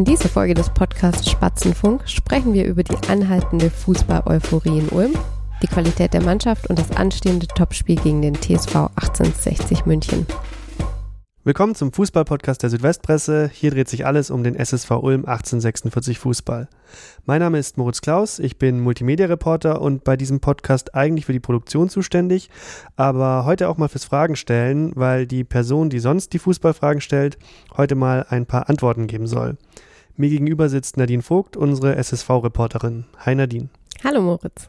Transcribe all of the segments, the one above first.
In dieser Folge des Podcasts Spatzenfunk sprechen wir über die anhaltende Fußball-Euphorie in Ulm, die Qualität der Mannschaft und das anstehende Topspiel gegen den TSV 1860 München. Willkommen zum Fußball-Podcast der Südwestpresse. Hier dreht sich alles um den SSV Ulm 1846 Fußball. Mein Name ist Moritz Klaus, ich bin Multimedia-Reporter und bei diesem Podcast eigentlich für die Produktion zuständig, aber heute auch mal fürs Fragen stellen, weil die Person, die sonst die Fußballfragen stellt, heute mal ein paar Antworten geben soll. Mir gegenüber sitzt Nadine Vogt, unsere SSV-Reporterin. Hi Nadine. Hallo Moritz.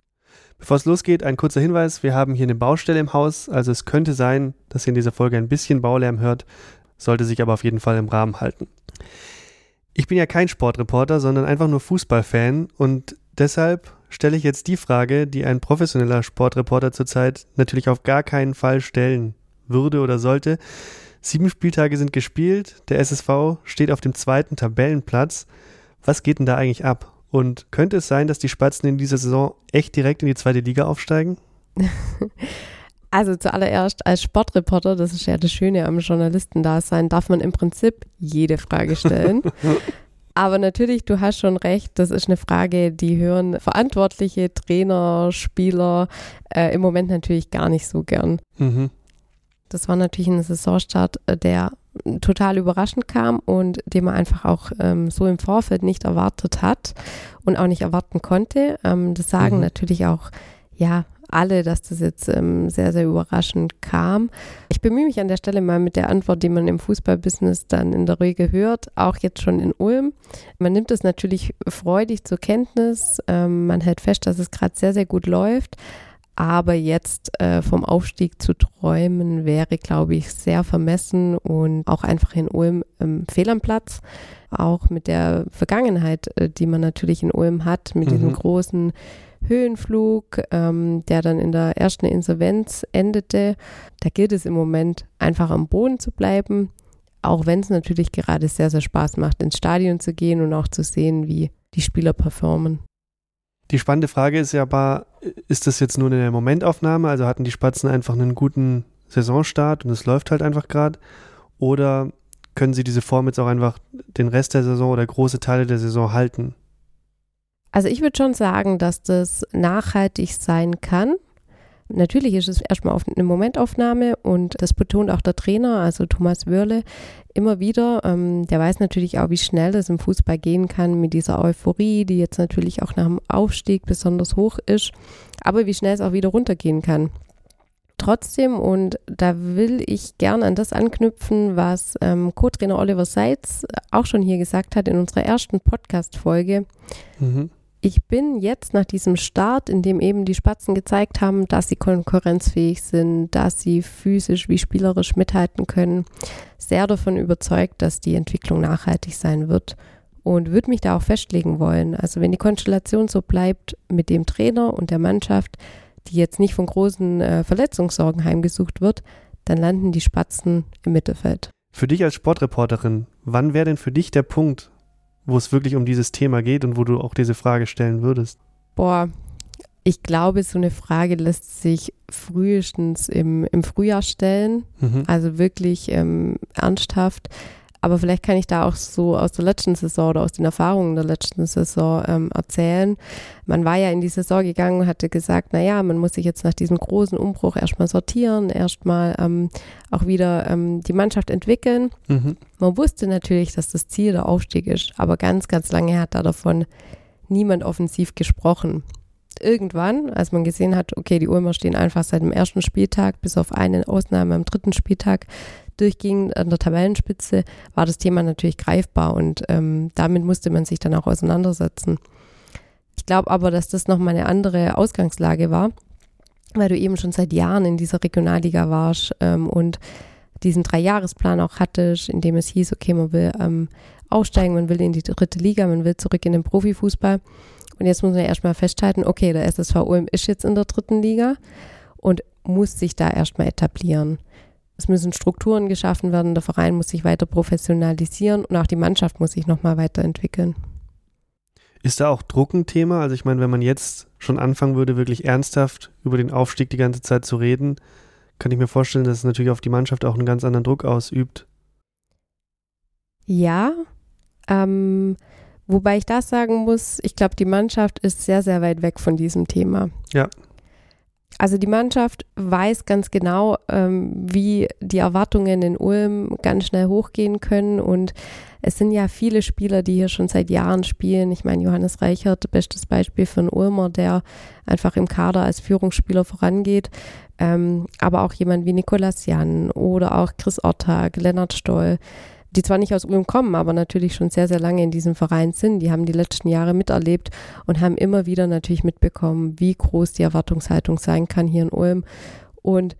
Bevor es losgeht, ein kurzer Hinweis. Wir haben hier eine Baustelle im Haus, also es könnte sein, dass ihr in dieser Folge ein bisschen Baulärm hört, sollte sich aber auf jeden Fall im Rahmen halten. Ich bin ja kein Sportreporter, sondern einfach nur Fußballfan und deshalb stelle ich jetzt die Frage, die ein professioneller Sportreporter zurzeit natürlich auf gar keinen Fall stellen würde oder sollte. Sieben Spieltage sind gespielt, der SSV steht auf dem zweiten Tabellenplatz. Was geht denn da eigentlich ab? Und könnte es sein, dass die Spatzen in dieser Saison echt direkt in die zweite Liga aufsteigen? Also zuallererst als Sportreporter, das ist ja das Schöne am Journalistendasein, darf man im Prinzip jede Frage stellen. Aber natürlich, du hast schon recht, das ist eine Frage, die hören Verantwortliche, Trainer, Spieler äh, im Moment natürlich gar nicht so gern. Mhm. Das war natürlich ein Saisonstart, äh, der total überraschend kam und den man einfach auch ähm, so im Vorfeld nicht erwartet hat und auch nicht erwarten konnte. Ähm, das sagen mhm. natürlich auch, ja, alle, dass das jetzt ähm, sehr, sehr überraschend kam. Ich bemühe mich an der Stelle mal mit der Antwort, die man im Fußballbusiness dann in der Regel hört, auch jetzt schon in Ulm. Man nimmt es natürlich freudig zur Kenntnis. Ähm, man hält fest, dass es gerade sehr, sehr gut läuft. Aber jetzt äh, vom Aufstieg zu träumen, wäre, glaube ich, sehr vermessen und auch einfach in Ulm ähm, fehl am Platz. Auch mit der Vergangenheit, äh, die man natürlich in Ulm hat, mit mhm. diesem großen Höhenflug, ähm, der dann in der ersten Insolvenz endete. Da gilt es im Moment einfach am Boden zu bleiben, auch wenn es natürlich gerade sehr, sehr Spaß macht, ins Stadion zu gehen und auch zu sehen, wie die Spieler performen. Die spannende Frage ist ja aber, ist das jetzt nur eine Momentaufnahme? Also hatten die Spatzen einfach einen guten Saisonstart und es läuft halt einfach gerade? Oder können sie diese Form jetzt auch einfach den Rest der Saison oder große Teile der Saison halten? Also ich würde schon sagen, dass das nachhaltig sein kann. Natürlich ist es erstmal eine Momentaufnahme und das betont auch der Trainer, also Thomas Wörle, immer wieder. Ähm, der weiß natürlich auch, wie schnell es im Fußball gehen kann mit dieser Euphorie, die jetzt natürlich auch nach dem Aufstieg besonders hoch ist, aber wie schnell es auch wieder runtergehen kann. Trotzdem, und da will ich gern an das anknüpfen, was ähm, Co-Trainer Oliver Seitz auch schon hier gesagt hat in unserer ersten Podcast-Folge. Mhm ich bin jetzt nach diesem Start, in dem eben die Spatzen gezeigt haben, dass sie konkurrenzfähig sind, dass sie physisch wie spielerisch mithalten können, sehr davon überzeugt, dass die Entwicklung nachhaltig sein wird und würde mich da auch festlegen wollen. Also wenn die Konstellation so bleibt mit dem Trainer und der Mannschaft, die jetzt nicht von großen äh, Verletzungssorgen heimgesucht wird, dann landen die Spatzen im Mittelfeld. Für dich als Sportreporterin, wann wäre denn für dich der Punkt, wo es wirklich um dieses Thema geht und wo du auch diese Frage stellen würdest? Boah, ich glaube, so eine Frage lässt sich frühestens im, im Frühjahr stellen. Mhm. Also wirklich ähm, ernsthaft. Aber vielleicht kann ich da auch so aus der letzten Saison oder aus den Erfahrungen der letzten Saison ähm, erzählen. Man war ja in die Saison gegangen und hatte gesagt, naja, man muss sich jetzt nach diesem großen Umbruch erstmal sortieren, erstmal ähm, auch wieder ähm, die Mannschaft entwickeln. Mhm. Man wusste natürlich, dass das Ziel der Aufstieg ist, aber ganz, ganz lange hat da davon niemand offensiv gesprochen. Irgendwann, als man gesehen hat, okay, die Ulmer stehen einfach seit dem ersten Spieltag bis auf eine Ausnahme am dritten Spieltag durchging an der Tabellenspitze, war das Thema natürlich greifbar und ähm, damit musste man sich dann auch auseinandersetzen. Ich glaube aber, dass das nochmal eine andere Ausgangslage war, weil du eben schon seit Jahren in dieser Regionalliga warst ähm, und diesen Dreijahresplan auch hattest, in dem es hieß, okay, man will ähm, aufsteigen, man will in die dritte Liga, man will zurück in den Profifußball. Und jetzt muss man erstmal festhalten, okay, der SSV Ulm ist jetzt in der dritten Liga und muss sich da erstmal etablieren. Es müssen Strukturen geschaffen werden, der Verein muss sich weiter professionalisieren und auch die Mannschaft muss sich nochmal weiterentwickeln. Ist da auch Druck ein Thema? Also ich meine, wenn man jetzt schon anfangen würde, wirklich ernsthaft über den Aufstieg die ganze Zeit zu reden, kann ich mir vorstellen, dass es natürlich auf die Mannschaft auch einen ganz anderen Druck ausübt. Ja, Ähm, wobei ich das sagen muss, ich glaube, die Mannschaft ist sehr, sehr weit weg von diesem Thema. Ja. Also die Mannschaft weiß ganz genau, ähm, wie die Erwartungen in Ulm ganz schnell hochgehen können. Und es sind ja viele Spieler, die hier schon seit Jahren spielen. Ich meine, Johannes Reichert, bestes Beispiel einen Ulmer, der einfach im Kader als Führungsspieler vorangeht. Ähm, aber auch jemand wie Nikolas Jan oder auch Chris Ortag, Lennart Stoll die zwar nicht aus Ulm kommen, aber natürlich schon sehr, sehr lange in diesem Verein sind. Die haben die letzten Jahre miterlebt und haben immer wieder natürlich mitbekommen, wie groß die Erwartungshaltung sein kann hier in Ulm und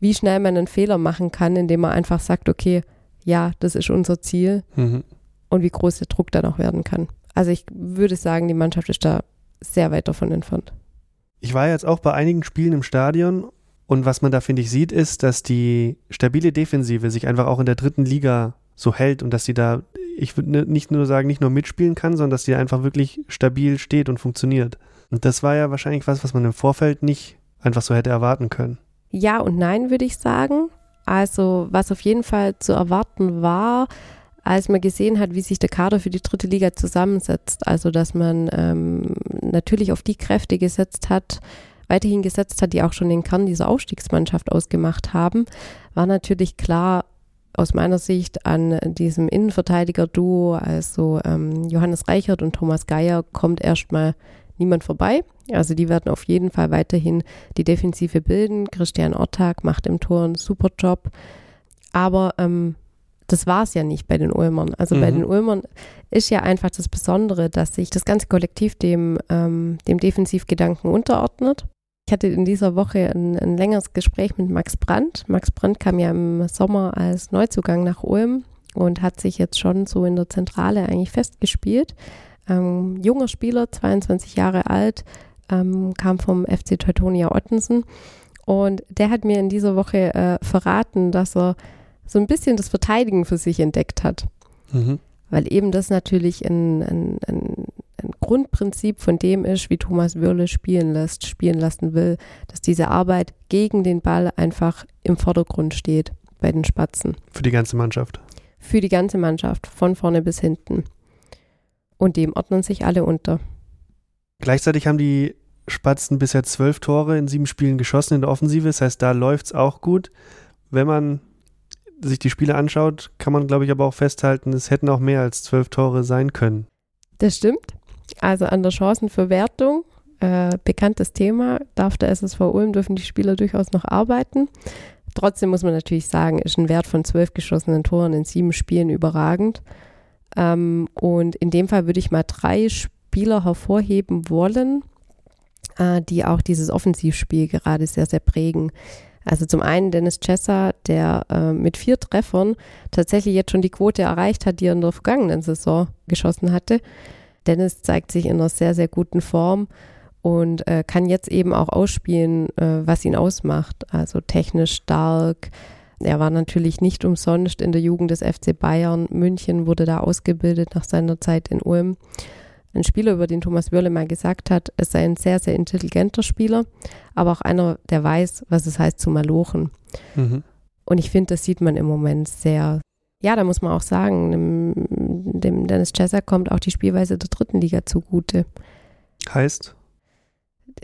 wie schnell man einen Fehler machen kann, indem man einfach sagt, okay, ja, das ist unser Ziel mhm. und wie groß der Druck dann auch werden kann. Also ich würde sagen, die Mannschaft ist da sehr weit davon entfernt. Ich war jetzt auch bei einigen Spielen im Stadion und was man da, finde ich, sieht, ist, dass die stabile Defensive sich einfach auch in der dritten Liga so hält und dass sie da, ich würde nicht nur sagen, nicht nur mitspielen kann, sondern dass sie einfach wirklich stabil steht und funktioniert. Und das war ja wahrscheinlich was, was man im Vorfeld nicht einfach so hätte erwarten können. Ja und nein, würde ich sagen. Also, was auf jeden Fall zu erwarten war, als man gesehen hat, wie sich der Kader für die dritte Liga zusammensetzt. Also, dass man ähm, natürlich auf die Kräfte gesetzt hat, weiterhin gesetzt hat, die auch schon den Kern dieser Aufstiegsmannschaft ausgemacht haben, war natürlich klar, aus meiner Sicht an diesem Innenverteidiger-Duo, also ähm, Johannes Reichert und Thomas Geier, kommt erstmal niemand vorbei. Also die werden auf jeden Fall weiterhin die Defensive bilden. Christian Ortag macht im Tor einen super Job. Aber ähm, das war es ja nicht bei den Ulmern. Also mhm. bei den Ulmern ist ja einfach das Besondere, dass sich das ganze Kollektiv dem, ähm, dem Defensivgedanken unterordnet. Ich hatte in dieser Woche ein, ein, längeres Gespräch mit Max Brandt. Max Brandt kam ja im Sommer als Neuzugang nach Ulm und hat sich jetzt schon so in der Zentrale eigentlich festgespielt. Ähm, junger Spieler, 22 Jahre alt, ähm, kam vom FC Teutonia Ottensen und der hat mir in dieser Woche äh, verraten, dass er so ein bisschen das Verteidigen für sich entdeckt hat. Mhm. Weil eben das natürlich ein, ein, ein ein Grundprinzip von dem ist, wie Thomas Würle spielen lässt, spielen lassen will, dass diese Arbeit gegen den Ball einfach im Vordergrund steht bei den Spatzen. Für die ganze Mannschaft. Für die ganze Mannschaft, von vorne bis hinten. Und dem ordnen sich alle unter. Gleichzeitig haben die Spatzen bisher zwölf Tore in sieben Spielen geschossen in der Offensive. Das heißt, da läuft es auch gut. Wenn man sich die Spiele anschaut, kann man, glaube ich, aber auch festhalten, es hätten auch mehr als zwölf Tore sein können. Das stimmt. Also an der Chancenverwertung, äh, bekanntes Thema, darf der SSV Ulm, dürfen die Spieler durchaus noch arbeiten. Trotzdem muss man natürlich sagen, ist ein Wert von zwölf geschossenen Toren in sieben Spielen überragend. Ähm, und in dem Fall würde ich mal drei Spieler hervorheben wollen, äh, die auch dieses Offensivspiel gerade sehr, sehr prägen. Also zum einen Dennis Chessa, der äh, mit vier Treffern tatsächlich jetzt schon die Quote erreicht hat, die er in der vergangenen Saison geschossen hatte. Dennis zeigt sich in einer sehr, sehr guten Form und äh, kann jetzt eben auch ausspielen, äh, was ihn ausmacht. Also technisch stark. Er war natürlich nicht umsonst in der Jugend des FC Bayern. München wurde da ausgebildet nach seiner Zeit in Ulm. Ein Spieler, über den Thomas Wörle mal gesagt hat, es sei ein sehr, sehr intelligenter Spieler, aber auch einer, der weiß, was es heißt zu malochen. Mhm. Und ich finde, das sieht man im Moment sehr, ja, da muss man auch sagen, dem, dem Dennis Chesser kommt auch die Spielweise der dritten Liga zugute. Heißt?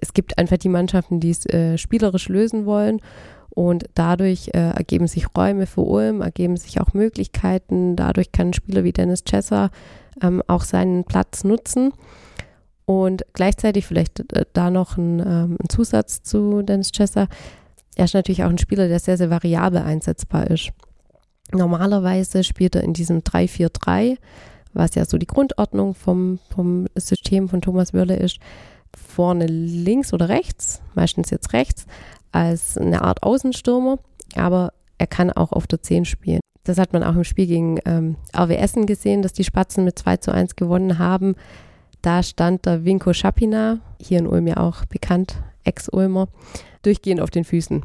Es gibt einfach die Mannschaften, die es äh, spielerisch lösen wollen und dadurch äh, ergeben sich Räume für Ulm, ergeben sich auch Möglichkeiten. Dadurch kann ein Spieler wie Dennis Chesser ähm, auch seinen Platz nutzen. Und gleichzeitig vielleicht äh, da noch ein, ähm, ein Zusatz zu Dennis Chesser. Er ist natürlich auch ein Spieler, der sehr, sehr variabel einsetzbar ist. Normalerweise spielt er in diesem 3-4-3, was ja so die Grundordnung vom, vom System von Thomas Wörle ist, vorne links oder rechts, meistens jetzt rechts, als eine Art Außenstürmer, aber er kann auch auf der 10 spielen. Das hat man auch im Spiel gegen ähm, RW Essen gesehen, dass die Spatzen mit 2 zu 1 gewonnen haben. Da stand der Winko Schapina, hier in Ulm ja auch bekannt, Ex-Ulmer, durchgehend auf den Füßen.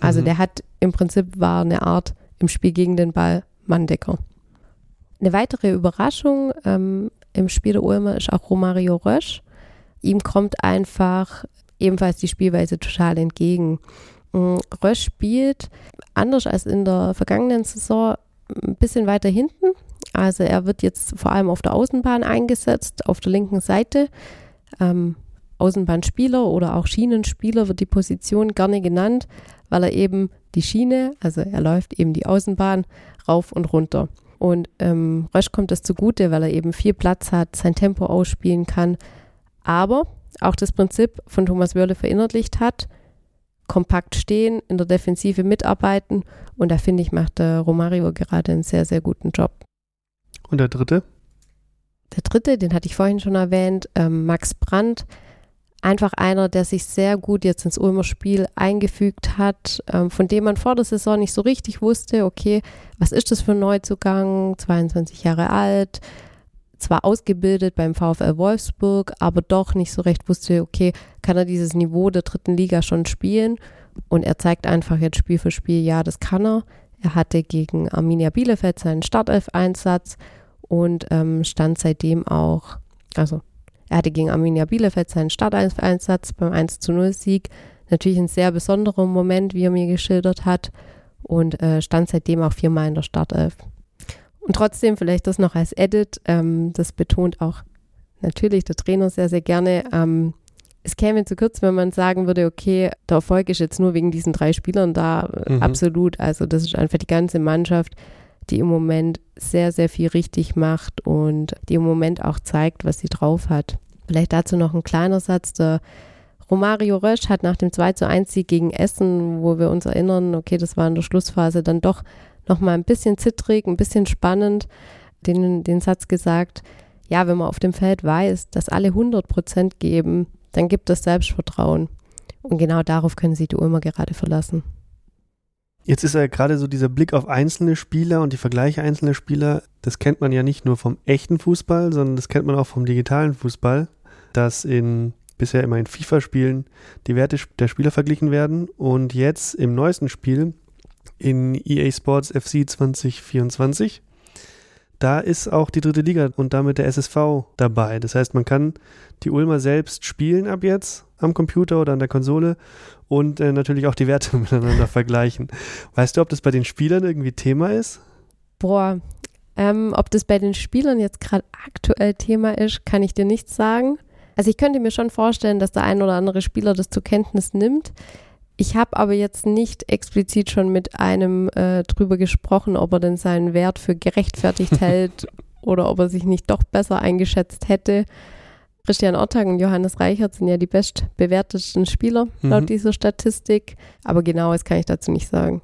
Also mhm. der hat im Prinzip war eine Art im Spiel gegen den Ball Manndecker. Eine weitere Überraschung ähm, im Spiel der Ulmer ist auch Romario Rösch. Ihm kommt einfach ebenfalls die Spielweise total entgegen. Mm, Rösch spielt anders als in der vergangenen Saison ein bisschen weiter hinten, Also er wird jetzt vor allem auf der Außenbahn eingesetzt, auf der linken Seite. Ähm, Außenbahnspieler oder auch Schienenspieler wird die Position gerne genannt, weil er eben die Schiene, also er läuft eben die Außenbahn rauf und runter. Und ähm, Rösch kommt das zugute, weil er eben viel Platz hat, sein Tempo ausspielen kann, aber auch das Prinzip von Thomas Wörle verinnerlicht hat, kompakt stehen, in der Defensive mitarbeiten und da finde ich, macht der Romario gerade einen sehr, sehr guten Job. Und der dritte? Der dritte, den hatte ich vorhin schon erwähnt, ähm, Max Brandt. Einfach einer, der sich sehr gut jetzt ins Ulmer Spiel eingefügt hat, ähm, von dem man vor der Saison nicht so richtig wusste, okay, was ist das für ein Neuzugang, 22 Jahre alt, zwar ausgebildet beim VfL Wolfsburg, aber doch nicht so recht wusste, okay, kann er dieses Niveau der dritten Liga schon spielen? Und er zeigt einfach jetzt Spiel für Spiel, ja, das kann er. Er hatte gegen Arminia Bielefeld seinen Startelf-Einsatz und ähm, stand seitdem auch, also er hatte gegen Arminia Bielefeld seinen Startelf-Einsatz beim 1 zu 0 Sieg. Natürlich ein sehr besonderer Moment, wie er mir geschildert hat und äh, stand seitdem auch viermal in der Startelf. Und trotzdem, vielleicht das noch als Edit, ähm, das betont auch natürlich der Trainer sehr, sehr gerne. Ähm, es käme zu kurz, wenn man sagen würde, okay, der Erfolg ist jetzt nur wegen diesen drei Spielern da. Mhm. Absolut. Also das ist einfach die ganze Mannschaft, die im Moment sehr, sehr viel richtig macht und die im Moment auch zeigt, was sie drauf hat. Vielleicht dazu noch ein kleiner Satz. Der Romario Rösch hat nach dem 2 zu 1 Sieg gegen Essen, wo wir uns erinnern, okay, das war in der Schlussphase dann doch nochmal ein bisschen zittrig, ein bisschen spannend, den, den Satz gesagt, ja, wenn man auf dem Feld weiß, dass alle 100 Prozent geben, dann gibt es Selbstvertrauen. Und genau darauf können sich die Ulmer gerade verlassen. Jetzt ist ja gerade so dieser Blick auf einzelne Spieler und die Vergleiche einzelner Spieler, das kennt man ja nicht nur vom echten Fußball, sondern das kennt man auch vom digitalen Fußball, dass in bisher immer in FIFA-Spielen die Werte der Spieler verglichen werden und jetzt im neuesten Spiel in EA Sports FC 2024. Da ist auch die dritte Liga und damit der SSV dabei. Das heißt, man kann die Ulmer selbst spielen ab jetzt am Computer oder an der Konsole und äh, natürlich auch die Werte miteinander vergleichen. Weißt du, ob das bei den Spielern irgendwie Thema ist? Boah, ähm, ob das bei den Spielern jetzt gerade aktuell Thema ist, kann ich dir nicht sagen. Also ich könnte mir schon vorstellen, dass der ein oder andere Spieler das zur Kenntnis nimmt. Ich habe aber jetzt nicht explizit schon mit einem äh, drüber gesprochen, ob er denn seinen Wert für gerechtfertigt hält oder ob er sich nicht doch besser eingeschätzt hätte. Christian Ortag und Johannes Reichert sind ja die bestbewertesten Spieler mhm. laut dieser Statistik, aber genaues kann ich dazu nicht sagen.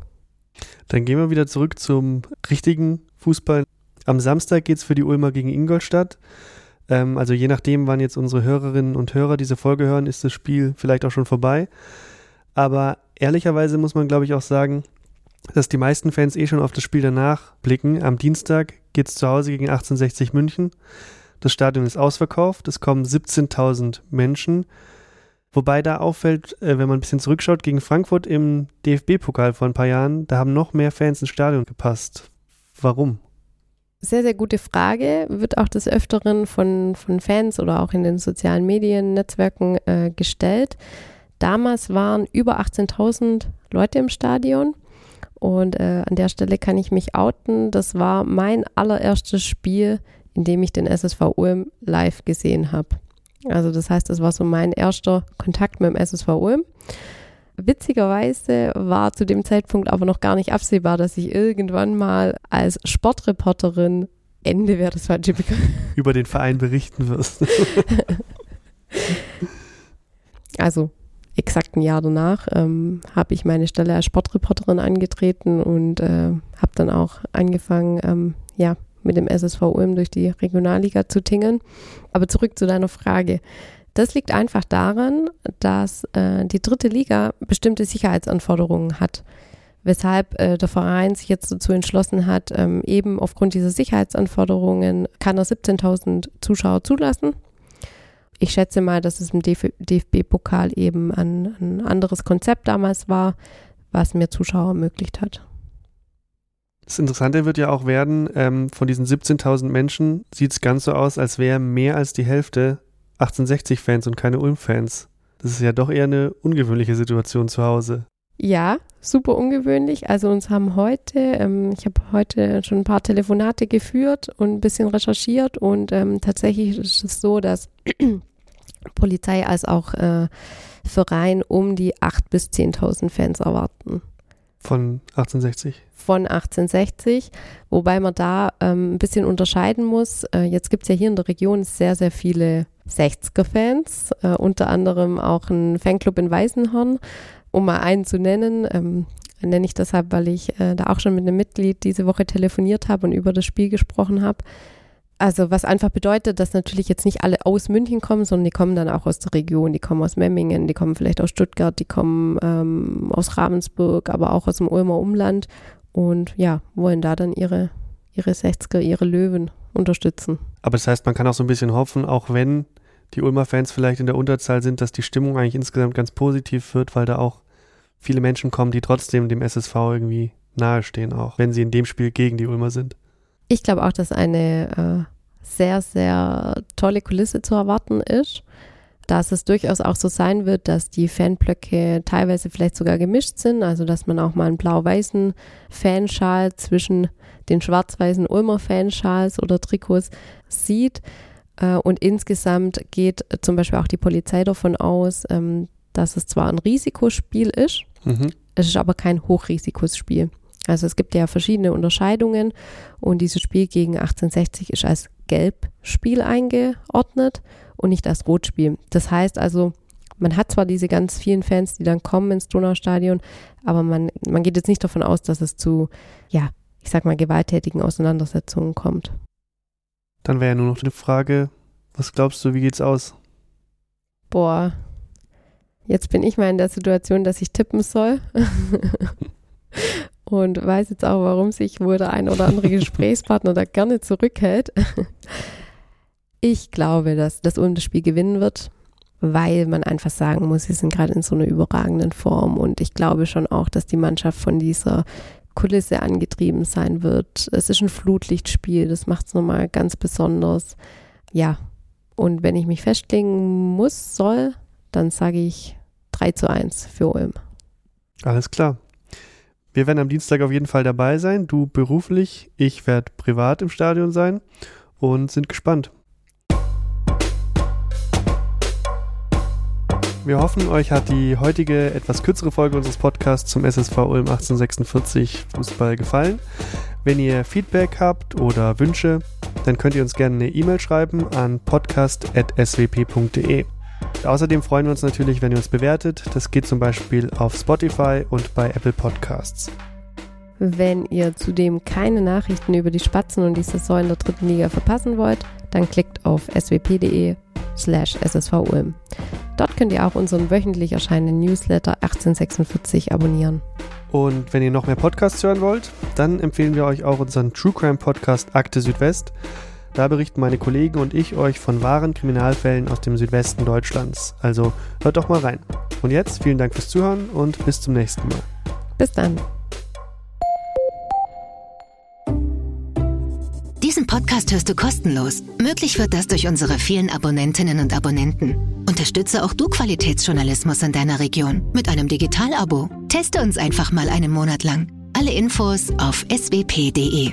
Dann gehen wir wieder zurück zum richtigen Fußball. Am Samstag geht es für die Ulmer gegen Ingolstadt. Ähm, also je nachdem, wann jetzt unsere Hörerinnen und Hörer diese Folge hören, ist das Spiel vielleicht auch schon vorbei. Aber ehrlicherweise muss man, glaube ich, auch sagen, dass die meisten Fans eh schon auf das Spiel danach blicken. Am Dienstag geht es zu Hause gegen 1860 München. Das Stadion ist ausverkauft. Es kommen 17.000 Menschen. Wobei da auffällt, äh, wenn man ein bisschen zurückschaut, gegen Frankfurt im DFB-Pokal vor ein paar Jahren, da haben noch mehr Fans ins Stadion gepasst. Warum? Sehr, sehr gute Frage. Wird auch des Öfteren von, von Fans oder auch in den sozialen Medien, Netzwerken äh, gestellt. Damals waren über 18.000 Leute im Stadion. Und äh, an der Stelle kann ich mich outen. Das war mein allererstes Spiel, in dem ich den SSV Ulm live gesehen habe. Also das heißt, das war so mein erster Kontakt mit dem SSV Ulm. Witzigerweise war zu dem Zeitpunkt aber noch gar nicht absehbar, dass ich irgendwann mal als Sportreporterin Ende wäre das falsche Begriff. Über den Verein berichten wirst. also exakt ein Jahr danach ähm, habe ich meine Stelle als Sportreporterin angetreten und äh, habe dann auch angefangen, ähm, ja, mit dem SSV Ulm durch die Regionalliga zu tingeln. Aber zurück zu deiner Frage. Das liegt einfach daran, dass äh, die dritte Liga bestimmte Sicherheitsanforderungen hat, weshalb äh, der Verein sich jetzt dazu entschlossen hat, ähm, eben aufgrund dieser Sicherheitsanforderungen kann er 17.000 Zuschauer zulassen ich schätze mal, dass es im DFB-Pokal eben ein, ein, anderes Konzept damals war, was mir Zuschauer ermöglicht hat. Das Interessante wird ja auch werden, ähm, von diesen 17.000 Menschen sieht es ganz so aus, als wäre mehr als die Hälfte 1860-Fans und keine Ulm-Fans. Das ist ja doch eher eine ungewöhnliche Situation zu Hause. Ja, super ungewöhnlich. Also uns haben heute, ähm, ich habe heute schon ein paar Telefonate geführt und ein bisschen recherchiert und ähm, tatsächlich ist es so, dass Polizei als auch äh, Verein um die 8.000 bis 10.000 Fans erwarten. Von 1860? Von 1860, wobei man da ähm, ein bisschen unterscheiden muss. Äh, jetzt gibt es ja hier in der Region sehr, sehr viele 60er-Fans, äh, unter anderem auch ein Fanclub in Weißenhorn, um mal einen zu nennen. Ähm, nenne ich deshalb, weil ich äh, da auch schon mit einem Mitglied diese Woche telefoniert habe und über das Spiel gesprochen habe. Also was einfach bedeutet, dass natürlich jetzt nicht alle aus München kommen, sondern die kommen dann auch aus der Region. Die kommen aus Memmingen, die kommen vielleicht aus Stuttgart, die kommen ähm, aus Ravensburg, aber auch aus dem Ulmer Umland und ja, wollen da dann ihre, ihre 60er, ihre Löwen unterstützen. Aber das heißt, man kann auch so ein bisschen hoffen, auch wenn die Ulmer Fans vielleicht in der Unterzahl sind, dass die Stimmung eigentlich insgesamt ganz positiv wird, weil da auch viele Menschen kommen, die trotzdem dem SSV irgendwie nahestehen, auch wenn sie in dem Spiel gegen die Ulmer sind. Ich glaube auch, dass eine äh, sehr, sehr tolle Kulisse zu erwarten ist. Dass es durchaus auch so sein wird, dass die Fanblöcke teilweise vielleicht sogar gemischt sind, also dass man auch mal einen blau-weißen Fanschal zwischen den schwarz-weißen Ulmer Fanschals oder Trikots sieht. Äh, und insgesamt geht zum Beispiel auch die Polizei davon aus, ähm, dass es zwar ein Risikospiel ist, mhm. es ist aber kein Hochrisikospiel. Also es gibt ja verschiedene Unterscheidungen und dieses Spiel gegen 1860 ist als Gelbspiel eingeordnet und nicht als Rotspiel. Das heißt also, man hat zwar diese ganz vielen Fans, die dann kommen ins Donaustadion, aber man, man geht jetzt nicht davon aus, dass es zu, ja, ich sag mal, gewalttätigen Auseinandersetzungen kommt. Dann wäre ja nur noch die Frage, was glaubst du, wie geht's aus? Boah, jetzt bin ich mal in der Situation, dass ich tippen soll. und weiß jetzt auch, warum sich wohl der ein oder andere Gesprächspartner da gerne zurückhält. Ich glaube, dass das Ulm das Spiel gewinnen wird, weil man einfach sagen muss, sie sind gerade in so einer überragenden Form und ich glaube schon auch, dass die Mannschaft von dieser Kulisse angetrieben sein wird. Es ist ein Flutlichtspiel, das macht es nochmal ganz besonders. Ja, und wenn ich mich festlegen muss, soll, dann sage ich 3 zu 1 für Ulm. Alles klar. Wir werden am Dienstag auf jeden Fall dabei sein. Du beruflich, ich werde privat im Stadion sein und sind gespannt. Wir hoffen, euch hat die heutige etwas kürzere Folge unseres Podcasts zum SSV Ulm 1846 Fußball gefallen. Wenn ihr Feedback habt oder Wünsche, dann könnt ihr uns gerne eine E-Mail schreiben an podcast.swp.de. Außerdem freuen wir uns natürlich, wenn ihr uns bewertet. Das geht zum Beispiel auf Spotify und bei Apple Podcasts. Wenn ihr zudem keine Nachrichten über die Spatzen und die Saison in der dritten Liga verpassen wollt, dann klickt auf swp.de slash ssvulm. Dort könnt ihr auch unseren wöchentlich erscheinenden Newsletter 1846 abonnieren. Und wenn ihr noch mehr Podcasts hören wollt, dann empfehlen wir euch auch unseren True Crime Podcast Akte Südwest. Da berichten meine Kollegen und ich euch von wahren Kriminalfällen aus dem Südwesten Deutschlands. Also hört doch mal rein. Und jetzt vielen Dank fürs Zuhören und bis zum nächsten Mal. Bis dann. Diesen Podcast hörst du kostenlos. Möglich wird das durch unsere vielen Abonnentinnen und Abonnenten. Unterstütze auch du Qualitätsjournalismus in deiner Region mit einem Digital-Abo. Teste uns einfach mal einen Monat lang. Alle Infos auf swp.de.